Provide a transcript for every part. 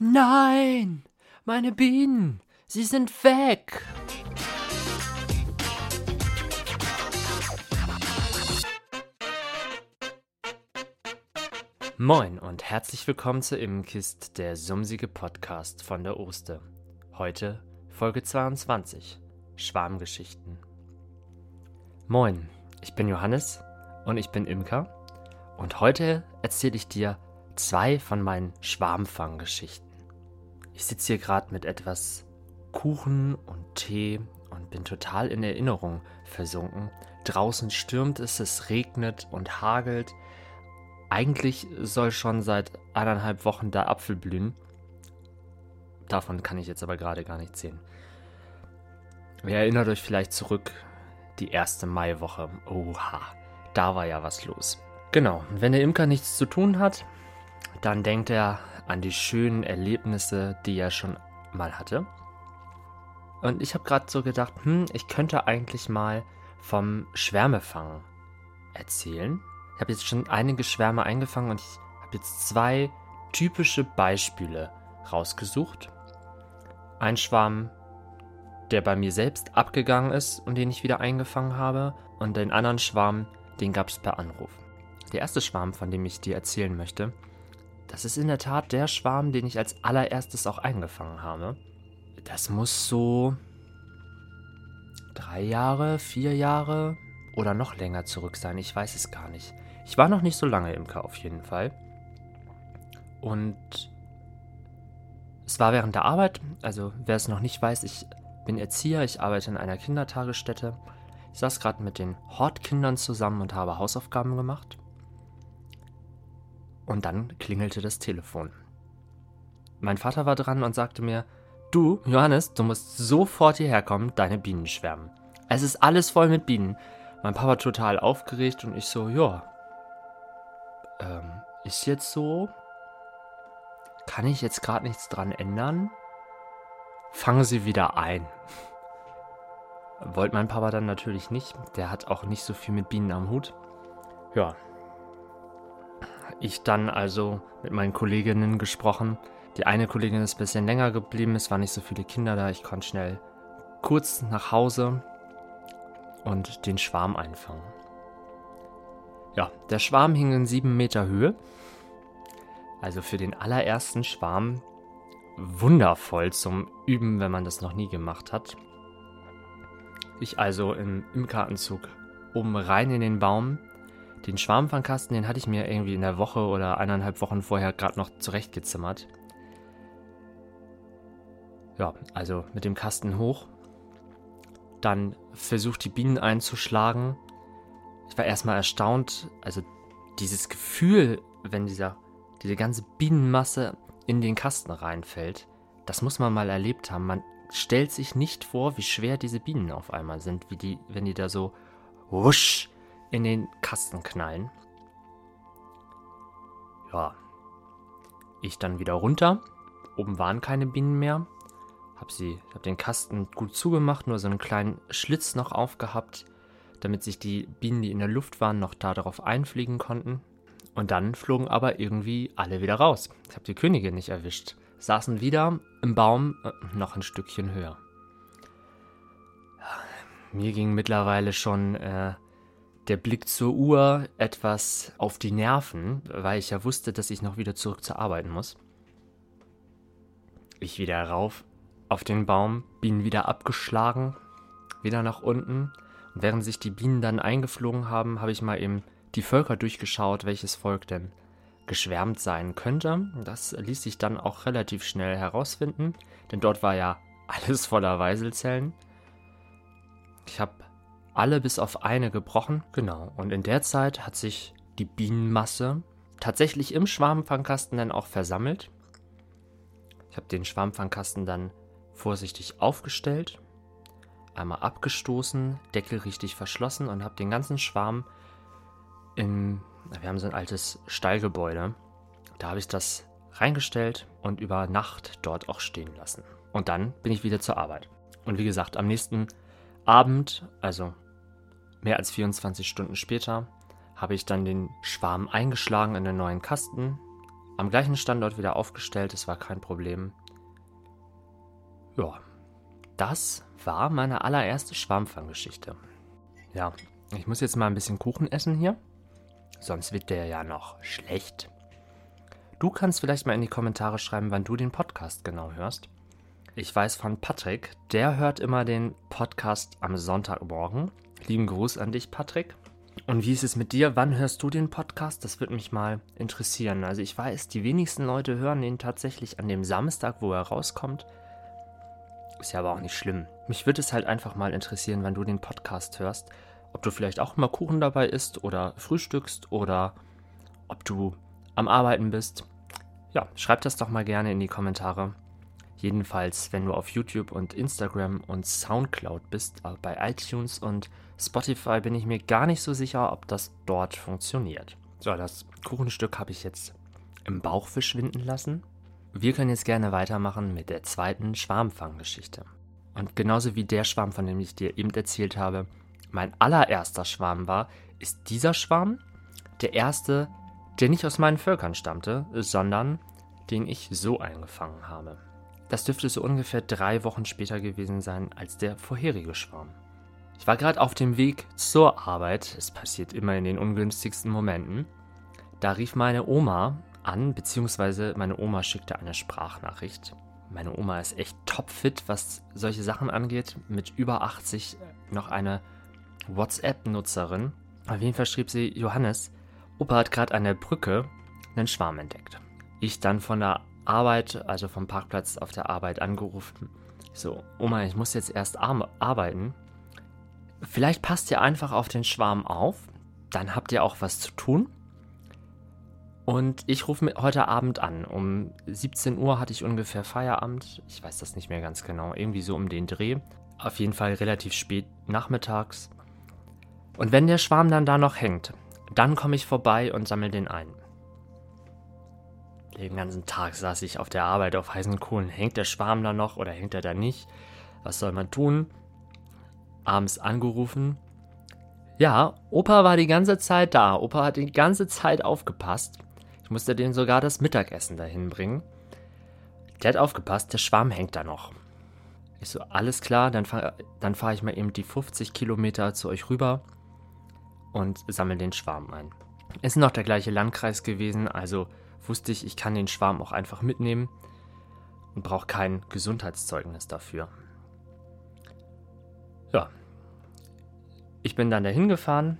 Nein, meine Bienen, sie sind weg. Moin und herzlich willkommen zu Immenkist, der sumsige Podcast von der Oste. Heute Folge 22, Schwarmgeschichten. Moin, ich bin Johannes und ich bin Imker und heute erzähle ich dir zwei von meinen Schwarmfanggeschichten. Ich sitze hier gerade mit etwas Kuchen und Tee und bin total in Erinnerung versunken. Draußen stürmt es, es regnet und hagelt. Eigentlich soll schon seit eineinhalb Wochen der Apfel blühen. Davon kann ich jetzt aber gerade gar nicht sehen. Ihr erinnert euch vielleicht zurück, die erste Maiwoche. Oha, da war ja was los. Genau, wenn der Imker nichts zu tun hat, dann denkt er an die schönen Erlebnisse, die er schon mal hatte. Und ich habe gerade so gedacht, hm, ich könnte eigentlich mal vom Schwärmefangen erzählen. Ich habe jetzt schon einige Schwärme eingefangen und ich habe jetzt zwei typische Beispiele rausgesucht. Ein Schwarm, der bei mir selbst abgegangen ist und den ich wieder eingefangen habe. Und den anderen Schwarm, den gab es per Anruf. Der erste Schwarm, von dem ich dir erzählen möchte, das ist in der Tat der Schwarm, den ich als allererstes auch eingefangen habe. Das muss so drei Jahre, vier Jahre oder noch länger zurück sein. Ich weiß es gar nicht. Ich war noch nicht so lange Imker auf jeden Fall. Und es war während der Arbeit. Also wer es noch nicht weiß, ich bin Erzieher, ich arbeite in einer Kindertagesstätte. Ich saß gerade mit den Hortkindern zusammen und habe Hausaufgaben gemacht. Und dann klingelte das Telefon. Mein Vater war dran und sagte mir, du, Johannes, du musst sofort hierher kommen, deine Bienen schwärmen. Es ist alles voll mit Bienen. Mein Papa total aufgeregt und ich so, ja, ähm, ist jetzt so? Kann ich jetzt gerade nichts dran ändern? Fangen Sie wieder ein. Wollte mein Papa dann natürlich nicht. Der hat auch nicht so viel mit Bienen am Hut. Ja, ich dann also mit meinen Kolleginnen gesprochen. Die eine Kollegin ist ein bisschen länger geblieben, es waren nicht so viele Kinder da. Ich konnte schnell kurz nach Hause und den Schwarm einfangen. Ja, der Schwarm hing in sieben Meter Höhe. Also für den allerersten Schwarm wundervoll zum Üben, wenn man das noch nie gemacht hat. Ich also im Imkeranzug oben rein in den Baum, den Schwarmfangkasten, den hatte ich mir irgendwie in der Woche oder eineinhalb Wochen vorher gerade noch zurechtgezimmert. Ja, also mit dem Kasten hoch. Dann versucht die Bienen einzuschlagen. Ich war erstmal erstaunt, also dieses Gefühl, wenn dieser, diese ganze Bienenmasse in den Kasten reinfällt, das muss man mal erlebt haben. Man stellt sich nicht vor, wie schwer diese Bienen auf einmal sind, wie die, wenn die da so wusch in den Kasten knallen. Ja. Ich dann wieder runter. Oben waren keine Bienen mehr. Hab sie, hab den Kasten gut zugemacht, nur so einen kleinen Schlitz noch aufgehabt, damit sich die Bienen, die in der Luft waren, noch da darauf einfliegen konnten. Und dann flogen aber irgendwie alle wieder raus. Ich habe die Königin nicht erwischt. Saßen wieder im Baum äh, noch ein Stückchen höher. Mir ging mittlerweile schon äh, der Blick zur Uhr etwas auf die Nerven, weil ich ja wusste, dass ich noch wieder zurück zur Arbeit muss. Ich wieder rauf auf den Baum, Bienen wieder abgeschlagen, wieder nach unten. Und während sich die Bienen dann eingeflogen haben, habe ich mal eben die Völker durchgeschaut, welches Volk denn geschwärmt sein könnte. Das ließ sich dann auch relativ schnell herausfinden, denn dort war ja alles voller Weiselzellen. Ich habe alle bis auf eine gebrochen. Genau. Und in der Zeit hat sich die Bienenmasse tatsächlich im Schwarmfangkasten dann auch versammelt. Ich habe den Schwarmfangkasten dann vorsichtig aufgestellt, einmal abgestoßen, Deckel richtig verschlossen und habe den ganzen Schwarm in, wir haben so ein altes Stallgebäude, da habe ich das reingestellt und über Nacht dort auch stehen lassen. Und dann bin ich wieder zur Arbeit. Und wie gesagt, am nächsten Abend, also Mehr als 24 Stunden später habe ich dann den Schwarm eingeschlagen in den neuen Kasten, am gleichen Standort wieder aufgestellt, es war kein Problem. Ja, das war meine allererste Schwarmfanggeschichte. Ja, ich muss jetzt mal ein bisschen Kuchen essen hier, sonst wird der ja noch schlecht. Du kannst vielleicht mal in die Kommentare schreiben, wann du den Podcast genau hörst. Ich weiß von Patrick, der hört immer den Podcast am Sonntagmorgen. Lieben Gruß an dich, Patrick. Und wie ist es mit dir? Wann hörst du den Podcast? Das würde mich mal interessieren. Also ich weiß, die wenigsten Leute hören ihn tatsächlich an dem Samstag, wo er rauskommt. Ist ja aber auch nicht schlimm. Mich würde es halt einfach mal interessieren, wann du den Podcast hörst. Ob du vielleicht auch mal Kuchen dabei isst oder frühstückst oder ob du am Arbeiten bist. Ja, schreib das doch mal gerne in die Kommentare. Jedenfalls, wenn du auf YouTube und Instagram und Soundcloud bist, äh, bei iTunes und Spotify bin ich mir gar nicht so sicher, ob das dort funktioniert. So, das Kuchenstück habe ich jetzt im Bauch verschwinden lassen. Wir können jetzt gerne weitermachen mit der zweiten Schwarmfanggeschichte. Und genauso wie der Schwarm, von dem ich dir eben erzählt habe, mein allererster Schwarm war, ist dieser Schwarm der erste, der nicht aus meinen Völkern stammte, sondern den ich so eingefangen habe. Das dürfte so ungefähr drei Wochen später gewesen sein als der vorherige Schwarm. Ich war gerade auf dem Weg zur Arbeit, es passiert immer in den ungünstigsten Momenten. Da rief meine Oma an, beziehungsweise meine Oma schickte eine Sprachnachricht. Meine Oma ist echt topfit, was solche Sachen angeht, mit über 80 noch eine WhatsApp-Nutzerin. Auf jeden Fall schrieb sie, Johannes, Opa hat gerade an der Brücke einen Schwarm entdeckt. Ich dann von der Arbeit, also vom Parkplatz auf der Arbeit angerufen. So, Oma, ich muss jetzt erst arbeiten. Vielleicht passt ihr einfach auf den Schwarm auf, dann habt ihr auch was zu tun. Und ich rufe heute Abend an. Um 17 Uhr hatte ich ungefähr Feierabend. Ich weiß das nicht mehr ganz genau. Irgendwie so um den Dreh. Auf jeden Fall relativ spät nachmittags. Und wenn der Schwarm dann da noch hängt, dann komme ich vorbei und sammle den ein. Den ganzen Tag saß ich auf der Arbeit auf heißen Kohlen. Hängt der Schwarm da noch oder hängt er da nicht? Was soll man tun? Abends angerufen. Ja, Opa war die ganze Zeit da. Opa hat die ganze Zeit aufgepasst. Ich musste den sogar das Mittagessen dahin bringen. Der hat aufgepasst, der Schwarm hängt da noch. Ich so, alles klar, dann fahre dann fahr ich mal eben die 50 Kilometer zu euch rüber und sammle den Schwarm ein. Ist noch der gleiche Landkreis gewesen, also wusste ich, ich kann den Schwarm auch einfach mitnehmen und brauche kein Gesundheitszeugnis dafür. Ja, ich bin dann dahin gefahren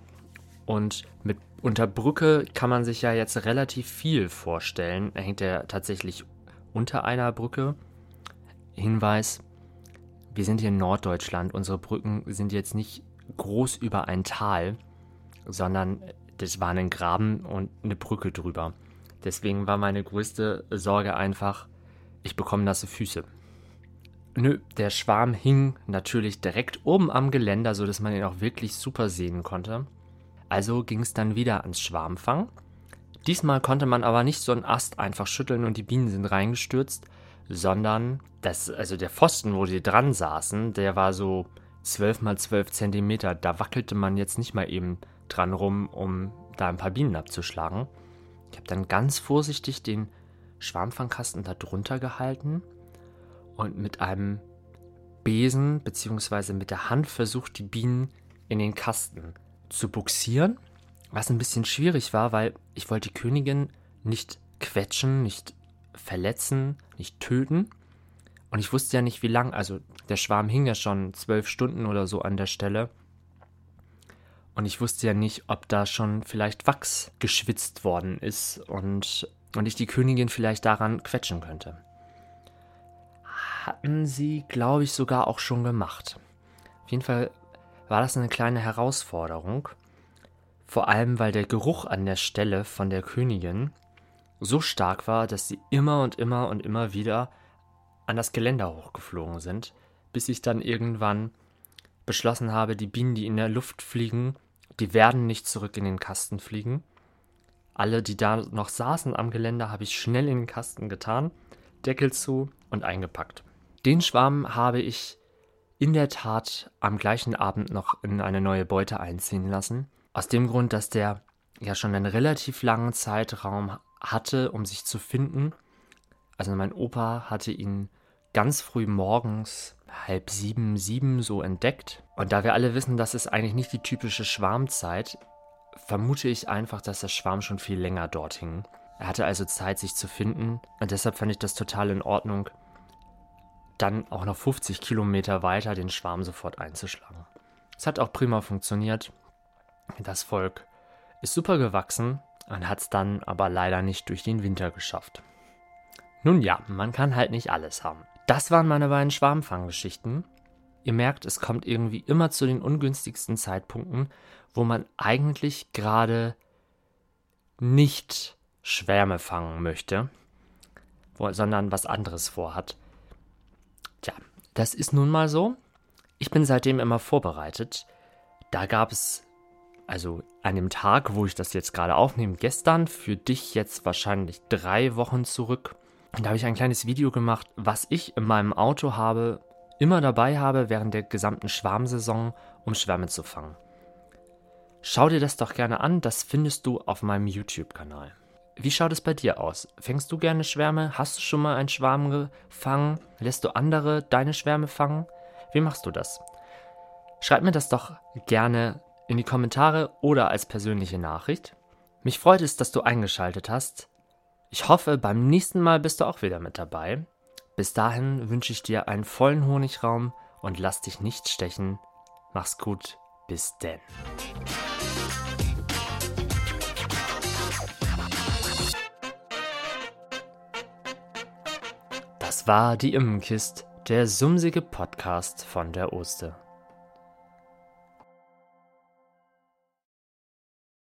und mit unter Brücke kann man sich ja jetzt relativ viel vorstellen. Da hängt er tatsächlich unter einer Brücke. Hinweis, wir sind hier in Norddeutschland. Unsere Brücken sind jetzt nicht groß über ein Tal, sondern das war ein Graben und eine Brücke drüber. Deswegen war meine größte Sorge einfach, ich bekomme nasse Füße. Nö, der Schwarm hing natürlich direkt oben am Geländer, sodass man ihn auch wirklich super sehen konnte. Also ging es dann wieder ans Schwarmfang. Diesmal konnte man aber nicht so einen Ast einfach schütteln und die Bienen sind reingestürzt, sondern das, also der Pfosten, wo die dran saßen, der war so 12 mal 12 Zentimeter. Da wackelte man jetzt nicht mal eben dran rum, um da ein paar Bienen abzuschlagen. Ich habe dann ganz vorsichtig den Schwarmfangkasten da drunter gehalten und mit einem Besen bzw. mit der Hand versucht, die Bienen in den Kasten zu buxieren. Was ein bisschen schwierig war, weil ich wollte die Königin nicht quetschen, nicht verletzen, nicht töten. Und ich wusste ja nicht, wie lang. Also der Schwarm hing ja schon zwölf Stunden oder so an der Stelle. Und ich wusste ja nicht, ob da schon vielleicht Wachs geschwitzt worden ist und, und ich die Königin vielleicht daran quetschen könnte. Hatten sie, glaube ich, sogar auch schon gemacht. Auf jeden Fall war das eine kleine Herausforderung. Vor allem, weil der Geruch an der Stelle von der Königin so stark war, dass sie immer und immer und immer wieder an das Geländer hochgeflogen sind, bis ich dann irgendwann beschlossen habe, die Bienen, die in der Luft fliegen, die werden nicht zurück in den Kasten fliegen. Alle, die da noch saßen am Geländer, habe ich schnell in den Kasten getan, Deckel zu und eingepackt. Den Schwarm habe ich in der Tat am gleichen Abend noch in eine neue Beute einziehen lassen. Aus dem Grund, dass der ja schon einen relativ langen Zeitraum hatte, um sich zu finden. Also mein Opa hatte ihn ganz früh morgens, halb sieben, sieben so entdeckt. Und da wir alle wissen, das ist eigentlich nicht die typische Schwarmzeit, vermute ich einfach, dass der Schwarm schon viel länger dort hing. Er hatte also Zeit, sich zu finden. Und deshalb fand ich das total in Ordnung, dann auch noch 50 Kilometer weiter den Schwarm sofort einzuschlagen. Es hat auch prima funktioniert. Das Volk ist super gewachsen und hat es dann aber leider nicht durch den Winter geschafft. Nun ja, man kann halt nicht alles haben. Das waren meine beiden Schwarmfanggeschichten. Ihr merkt, es kommt irgendwie immer zu den ungünstigsten Zeitpunkten, wo man eigentlich gerade nicht Schwärme fangen möchte, sondern was anderes vorhat. Tja, das ist nun mal so. Ich bin seitdem immer vorbereitet. Da gab es, also an dem Tag, wo ich das jetzt gerade aufnehme, gestern, für dich jetzt wahrscheinlich drei Wochen zurück, da habe ich ein kleines Video gemacht, was ich in meinem Auto habe, immer dabei habe während der gesamten Schwarmsaison, um Schwärme zu fangen. Schau dir das doch gerne an, das findest du auf meinem YouTube-Kanal. Wie schaut es bei dir aus? Fängst du gerne Schwärme? Hast du schon mal einen Schwarm gefangen? Lässt du andere deine Schwärme fangen? Wie machst du das? Schreib mir das doch gerne in die Kommentare oder als persönliche Nachricht. Mich freut es, dass du eingeschaltet hast. Ich hoffe, beim nächsten Mal bist du auch wieder mit dabei. Bis dahin wünsche ich dir einen vollen Honigraum und lass dich nicht stechen. Mach's gut, bis denn. Das war die Immenkist, der sumsige Podcast von der Oster.